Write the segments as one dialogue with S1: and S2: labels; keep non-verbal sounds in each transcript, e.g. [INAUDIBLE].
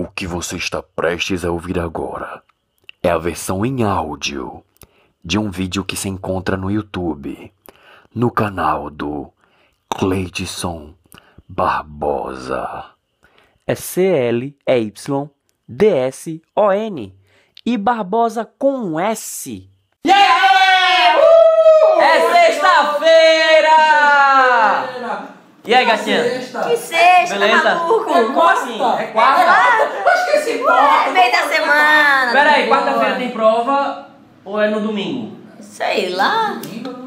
S1: O que você está prestes a ouvir agora é a versão em áudio de um vídeo que se encontra no YouTube, no canal do Cleidson Barbosa. É C-L-E-Y-D-S-O-N e Barbosa com um S.
S2: É sexta-feira! E aí, gatinha?
S3: Que sexta,
S2: Beleza?
S3: maluco?
S2: Como assim? É quarta?
S3: Acho que esse É meio da semana.
S2: Pera aí, quarta-feira tem prova ou é no domingo?
S3: Sei lá.
S4: Domingo.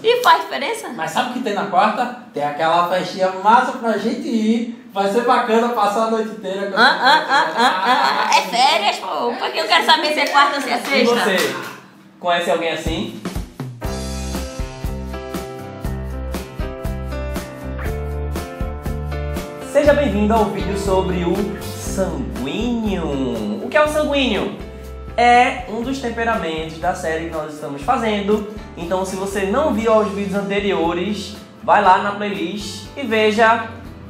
S3: E faz diferença?
S4: Mas sabe o que tem na quarta? Tem aquela festinha massa pra gente ir. Vai ser bacana passar a noite inteira com
S3: Ah, ah, ah, ah, ah. É férias, pô. Porque eu quero saber se é quarta ou se é
S2: E
S3: sexta.
S2: você? Conhece alguém assim? Seja bem-vindo ao vídeo sobre o sanguíneo. O que é o sanguíneo? É um dos temperamentos da série que nós estamos fazendo. Então, se você não viu os vídeos anteriores, vai lá na playlist e veja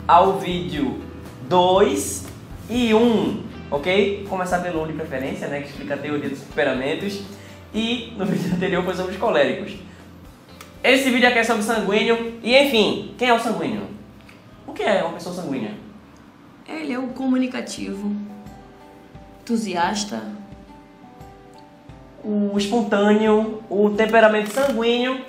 S2: ao vídeo 2 e 1, ok? Vou começar pelo 1 de preferência, né? Que explica a teoria dos temperamentos. E no vídeo anterior foi sobre os coléricos. Esse vídeo aqui é sobre sanguíneo. E enfim, quem é o sanguíneo? O que é uma pessoa sanguínea?
S3: Ele é o comunicativo, entusiasta.
S2: O espontâneo, o temperamento sanguíneo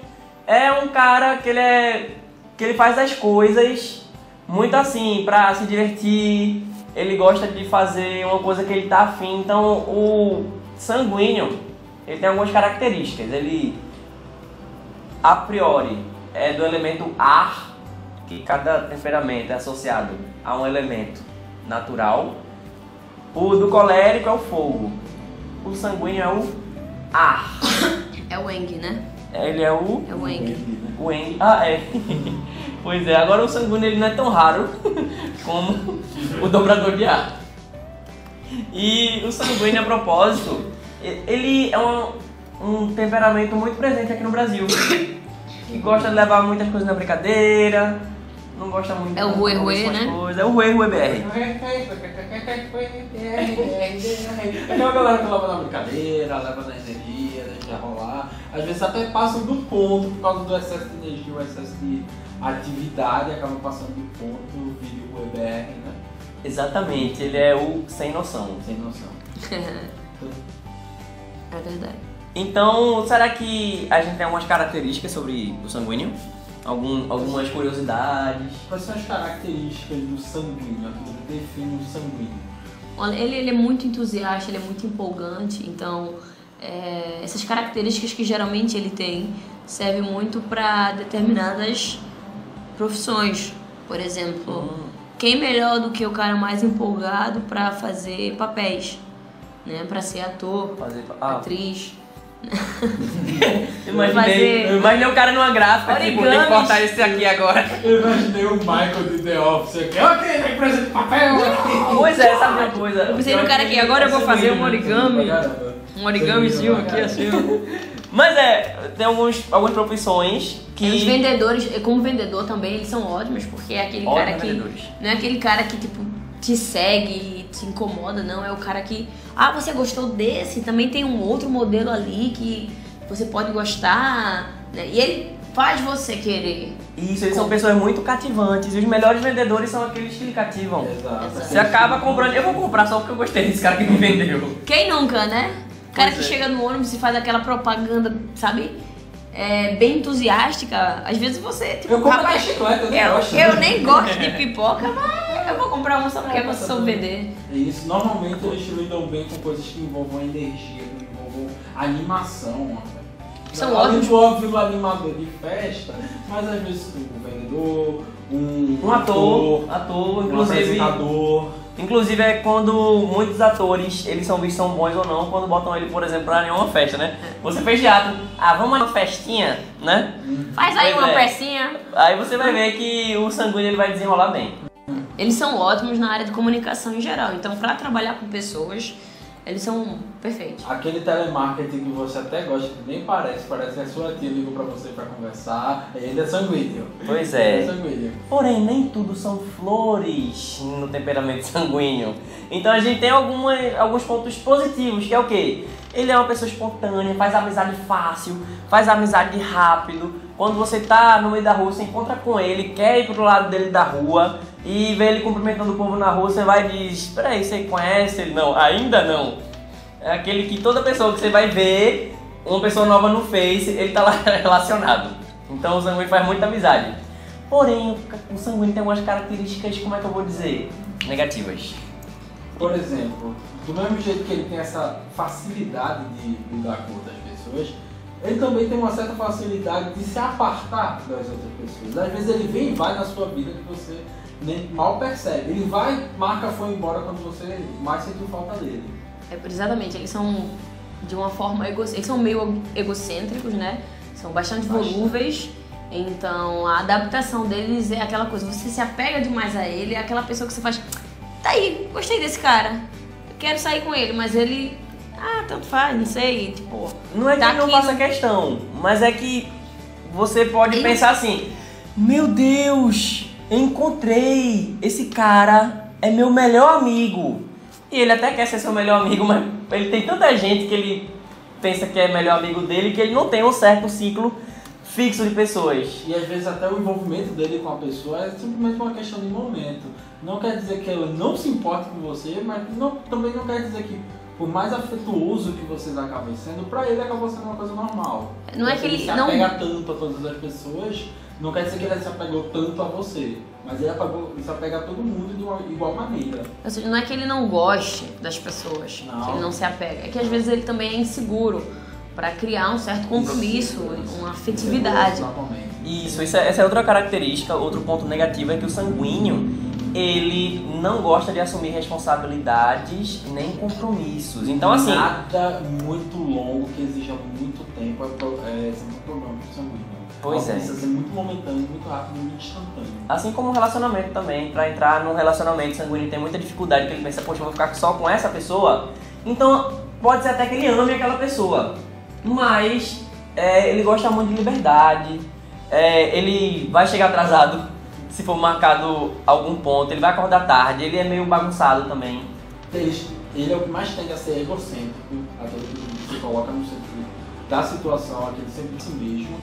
S2: é um cara que ele é que ele faz as coisas muito assim pra se divertir. Ele gosta de fazer uma coisa que ele tá afim. Então, o sanguíneo, ele tem algumas características. Ele a priori é do elemento ar, que cada temperamento é associado a um elemento natural. O do colérico é o fogo. O sanguíneo é o ar.
S3: É o Eng, né?
S2: Ele é o
S3: É o Eng.
S2: o Eng. Ah, é. [LAUGHS] pois é, agora o sanguíneo ele não é tão raro [LAUGHS] como o dobrador de ar. E o sanguíneo, a propósito, ele é um, um temperamento muito presente aqui no Brasil. [COUGHS] Que gosta de levar muitas coisas na brincadeira, não gosta muito
S3: É o
S2: com as
S3: né?
S2: coisas. É o Rue Rue BR.
S4: Aquela galera que leva na brincadeira, leva na energia, deixa rolar. Às vezes até passam do ponto por causa do excesso de energia, o excesso de atividade, acaba passando do ponto, vídeo o EBR, né?
S2: Exatamente, ele é o sem noção.
S4: Sem noção. [LAUGHS]
S3: É verdade.
S2: Então, será que a gente tem algumas características sobre o sanguíneo? Algum, algumas curiosidades?
S4: Quais são as características do sanguíneo, aquilo que define o sanguíneo?
S3: Olha, ele, ele é muito entusiasta, ele é muito empolgante, então é, essas características que geralmente ele tem servem muito para determinadas profissões. Por exemplo, quem melhor do que o cara mais empolgado para fazer papéis, né? Para ser ator,
S2: Fazer. Ah,
S3: atriz. [LAUGHS]
S2: eu imaginei,
S3: fazer
S2: eu imaginei o cara numa gráfica, tipo, tem que cortar esse aqui agora.
S4: Eu imaginei o Michael de The Office aqui, ok, na empresa de papel.
S2: Pois é, sabe uma coisa?
S3: Eu pensei no cara aqui, agora eu vou fazer um origami. Um origamizinho aqui assim.
S2: Mas é, tem alguns, algumas profissões que.
S3: Os vendedores, como vendedor também, eles são ótimos, porque é aquele
S2: Ótimos
S3: cara que.
S2: vendedores.
S3: Não é aquele cara que, tipo, te segue e te incomoda, não. É o cara que. Ah, você gostou desse? Também tem um outro modelo ali que você pode gostar. né? E ele faz você querer.
S2: Isso, eles são pessoas muito cativantes. E os melhores vendedores são aqueles que lhe cativam.
S4: Exato.
S2: Você acaba comprando. Eu vou comprar só porque eu gostei desse cara que me vendeu.
S3: Quem nunca, né? O cara
S2: Pois
S3: que
S2: é.
S3: chega no ônibus e faz aquela propaganda, sabe? É, bem entusiástica. Às vezes você, tipo,
S4: Eu compro
S3: rapaz,
S4: chiclete, eu nem
S3: eu,
S4: gosto.
S3: eu nem gosto de [LAUGHS] pipoca, mas eu vou comprar uma só porque você soube vender.
S4: Isso, normalmente eles lidam bem com coisas que envolvam energia, que envolvam animação.
S3: São ótimos.
S4: do óbvio animador de festa, mas às vezes um vendedor, um,
S2: Um ator, ator,
S4: um
S2: inclusive.
S4: apresentador.
S2: Inclusive é quando muitos atores, eles são vistos são bons ou não, quando botam ele, por exemplo, pra nenhuma festa, né? Você fez teatro, ah, vamos a uma festinha, né?
S3: Faz aí
S2: Pois
S3: uma
S2: é.
S3: pecinha.
S2: Aí você vai ver que o sanguíneo ele vai desenrolar bem.
S3: Eles são ótimos na área de comunicação em geral. Então, pra trabalhar com pessoas, Eles são perfeitos.
S4: Aquele telemarketing que você até gosta, que nem parece, parece que a sua tia ligou pra você pra conversar, ele é sanguíneo.
S2: Pois
S4: Ele é
S2: é.
S4: sanguíneo.
S2: Porém, nem tudo são flores no temperamento [LAUGHS] sanguíneo. Então a gente tem alguma, alguns pontos positivos, que é o quê? Ele é uma pessoa espontânea, faz amizade fácil, faz amizade rápido. Quando você tá no meio da rua, você encontra com ele, quer ir pro lado dele da rua e vê ele cumprimentando o povo na rua, você vai e diz, peraí, você conhece ele? Não, ainda não. É aquele que toda pessoa que você vai ver, uma pessoa nova no Face, ele tá lá [LAUGHS] relacionado. Então o sanguíneo faz muita amizade. Porém, o sanguíneo tem algumas características, como é que eu vou dizer? Negativas.
S4: Por exemplo, do mesmo jeito que ele tem essa facilidade de lidar com outras pessoas, ele também tem uma certa facilidade de se apartar das outras pessoas. Às vezes ele vem e vai na sua vida que você nem mal percebe. Ele vai, marca, foi embora quando você mais sentiu falta dele.
S3: É, exatamente, eles são de uma forma ego... eles são meio egocêntricos, né? São bastante
S4: Bastante.
S3: volúveis. Então a adaptação deles é aquela coisa, você se apega demais a ele, é aquela pessoa que você faz. Tá aí, gostei desse cara. Quero sair com ele, mas ele. Ah, tanto faz, não sei, tipo.
S2: Não é que
S3: tá
S2: ele não
S3: aqui
S2: faça questão, mas é que você pode
S3: Ele-
S2: pensar assim: Meu Deus, eu encontrei! Esse cara é meu melhor amigo. E ele até quer ser seu melhor amigo, mas ele tem tanta gente que ele pensa que é melhor amigo dele que ele não tem um certo ciclo fixo de pessoas.
S4: E às vezes até o envolvimento dele com a pessoa é simplesmente uma questão de momento. Não quer dizer que ele não se importe com você, mas não- também não quer dizer que por mais afetuoso que vocês acabem sendo, pra ele acabou sendo uma coisa normal.
S3: Não é que ele
S4: se
S3: não-
S4: apega tanto a todas as pessoas, não quer dizer que ele se apegou tanto a você. Mas ele, apagou, ele se apega a todo mundo de uma igual maneira.
S3: Ou seja, não é que ele não goste das pessoas,
S4: Não.
S3: que ele não se apega. É que às vezes ele também é inseguro pra criar um certo compromisso,
S4: Isso,
S3: uma afetividade.
S2: Isso, isso é- essa é outra característica, outro ponto negativo é que o sanguíneo ele não gosta de assumir responsabilidades nem compromissos. Então assim,
S4: Nada muito longo que exija muito tempo é, é sempre um problema pro sanguíneo.
S2: Pois
S4: Ela
S2: é.
S4: Precisa ser muito momentâneo, muito rápido, muito instantâneo.
S2: Assim como o relacionamento também, pra entrar num relacionamento sanguíneo tem muita dificuldade, porque ele pensa, poxa, eu vou ficar só com essa pessoa. Então, pode ser até que ele ame aquela pessoa, mas é, ele gosta muito de liberdade, é, ele vai chegar atrasado se for marcado algum ponto, ele vai acordar tarde, ele é meio bagunçado também.
S4: Ele, ele é o que mais tende a ser egocêntrico, aquele que se coloca no centro da situação, aquele sempre de si mesmo.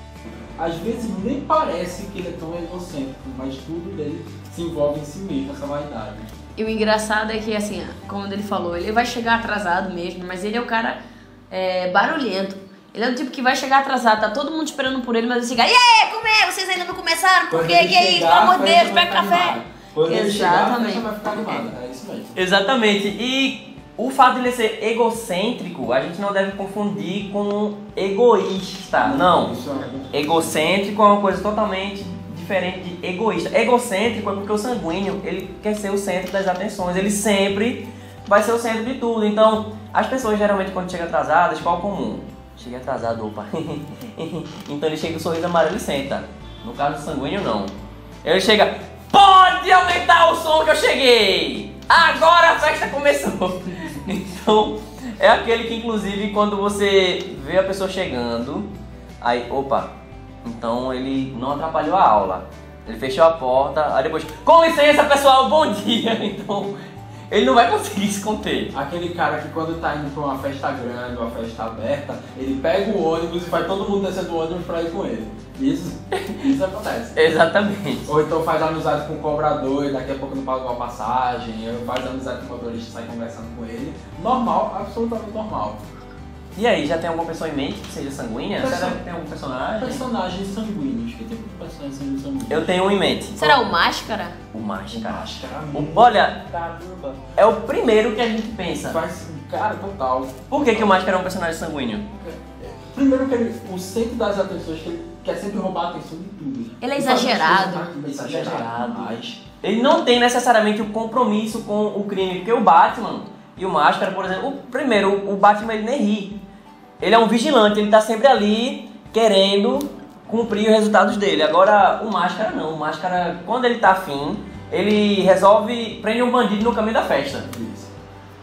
S4: Às vezes nem parece que ele é tão egocêntrico, mas tudo dele se envolve em si mesmo, essa vaidade.
S3: E o engraçado é que, assim, como ele falou, ele vai chegar atrasado mesmo, mas ele é o cara é, barulhento. Ele é o tipo que vai chegar atrasado, tá todo mundo esperando por ele, mas ele chega, e aí, comer? Vocês ainda não começaram? Por quê? Que é isso? Pelo amor de Deus, pega café.
S4: Quando chegar,
S3: Exatamente.
S4: festa vai ficar animada. É isso mesmo.
S2: Exatamente. E o fato de ele ser egocêntrico, a gente não deve confundir com egoísta. Não.
S4: Isso é
S2: Egocêntrico é uma coisa totalmente diferente de egoísta. Egocêntrico é porque o sanguíneo, ele quer ser o centro das atenções. Ele sempre vai ser o centro de tudo. Então, as pessoas geralmente quando chegam atrasadas, qual é o comum? Chega atrasado, opa. [LAUGHS] então ele chega com o sorriso amarelo e senta. No caso sanguíneo, não. Ele chega, pode aumentar o som que eu cheguei! Agora a festa começou! [LAUGHS] Então, é aquele que inclusive quando você vê a pessoa chegando, aí, opa, então ele não atrapalhou a aula. Ele fechou a porta, aí depois, com licença pessoal, bom dia! [LAUGHS] Então, ele não vai conseguir se conter.
S4: Aquele cara que quando tá indo pra uma festa grande, uma festa aberta, ele pega o ônibus e faz todo mundo descer do ônibus pra ir com ele. Isso, isso acontece. [LAUGHS]
S2: Exatamente.
S4: Ou então faz amizade com o cobrador e daqui a pouco não paga uma passagem, ou faz amizade com o motorista e sai conversando com ele. Normal, absolutamente normal.
S2: E aí, já tem alguma pessoa em mente que seja sanguínea?
S4: Perso-
S2: Será que tem algum personagem?
S4: Personagens sanguíneos. Que tipo de personagem sanguíneo?
S2: Eu tenho um em mente.
S3: Será o Máscara?
S2: O Máscara.
S4: Máscara.
S2: O- Olha,
S4: caramba.
S2: é o primeiro que a gente pensa.
S4: Faz, cara, total.
S2: Por que, que o Máscara é um personagem sanguíneo?
S4: Primeiro que ele, o centro das atenções, que ele quer sempre roubar a atenção de tudo.
S3: Ele é
S4: Ele as
S3: exagerado.
S4: coisas rápido, Exagerado.
S2: Exagerado.
S4: demais.
S2: Ele não tem necessariamente o compromisso com o crime, porque o Batman e o Máscara, por exemplo, o, primeiro, o Batman ele nem ri. Ele é um vigilante, ele tá sempre ali querendo cumprir os resultados dele. Agora, o Máscara não. O Máscara, quando ele tá afim, ele resolve prender um bandido no caminho da festa.
S4: Isso.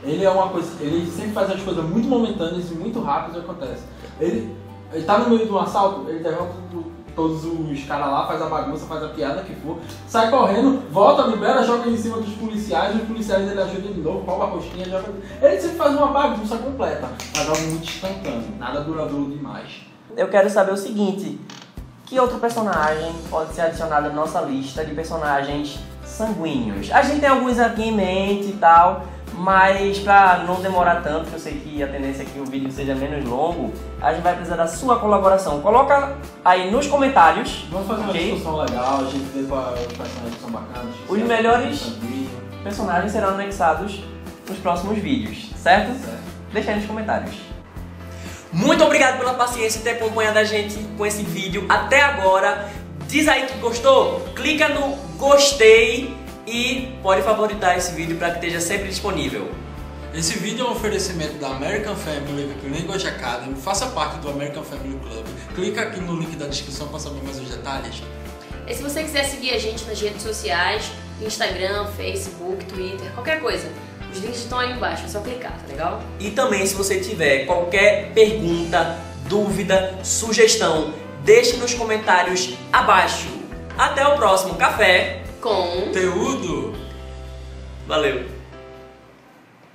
S4: Ele é uma coisa, ele sempre faz as coisas muito momentâneas e muito rápidas acontece. Ele, ele tá no meio de um assalto, ele derrota tu- todos os caras lá, faz a bagunça, faz a piada que for, sai correndo, volta, libera, joga em cima dos policiais, os policiais ele ajuda de novo, rouba a rosquinha, joga. Ele sempre faz uma bagunça completa, mas algo muito instantâneo, nada duradouro demais.
S2: Eu quero saber o seguinte: que outro personagem pode ser adicionado à nossa lista de personagens sanguíneos? A gente tem alguns aqui em mente e tal, mas pra não demorar tanto, que eu sei que a tendência é que o vídeo seja menos longo, a gente vai precisar da sua colaboração. Coloca aí nos comentários
S4: Vamos fazer uma
S2: Ok.
S4: discussão legal, a gente vê os personagens são bacanas.
S2: Os
S4: é
S2: melhores- personagens serão anexados nos próximos vídeos, certo?
S4: certo?
S2: Deixa aí nos comentários. Muito obrigado pela paciência e ter acompanhado a gente com esse vídeo até agora. Diz aí que gostou, clica no gostei e pode favoritar esse vídeo para que esteja sempre disponível.
S5: Esse vídeo é um oferecimento da American Family Language Academy. Faça parte do American Family Club. Clica aqui no link da descrição para saber mais os detalhes.
S3: E se você quiser seguir a gente nas redes sociais, Instagram, Facebook, Twitter, qualquer coisa, os links estão aí embaixo, é só clicar, tá legal?
S2: E também se você tiver qualquer pergunta, dúvida, sugestão, deixe nos comentários abaixo. Até o próximo café.
S3: Com
S5: Conteúdo!
S2: Valeu!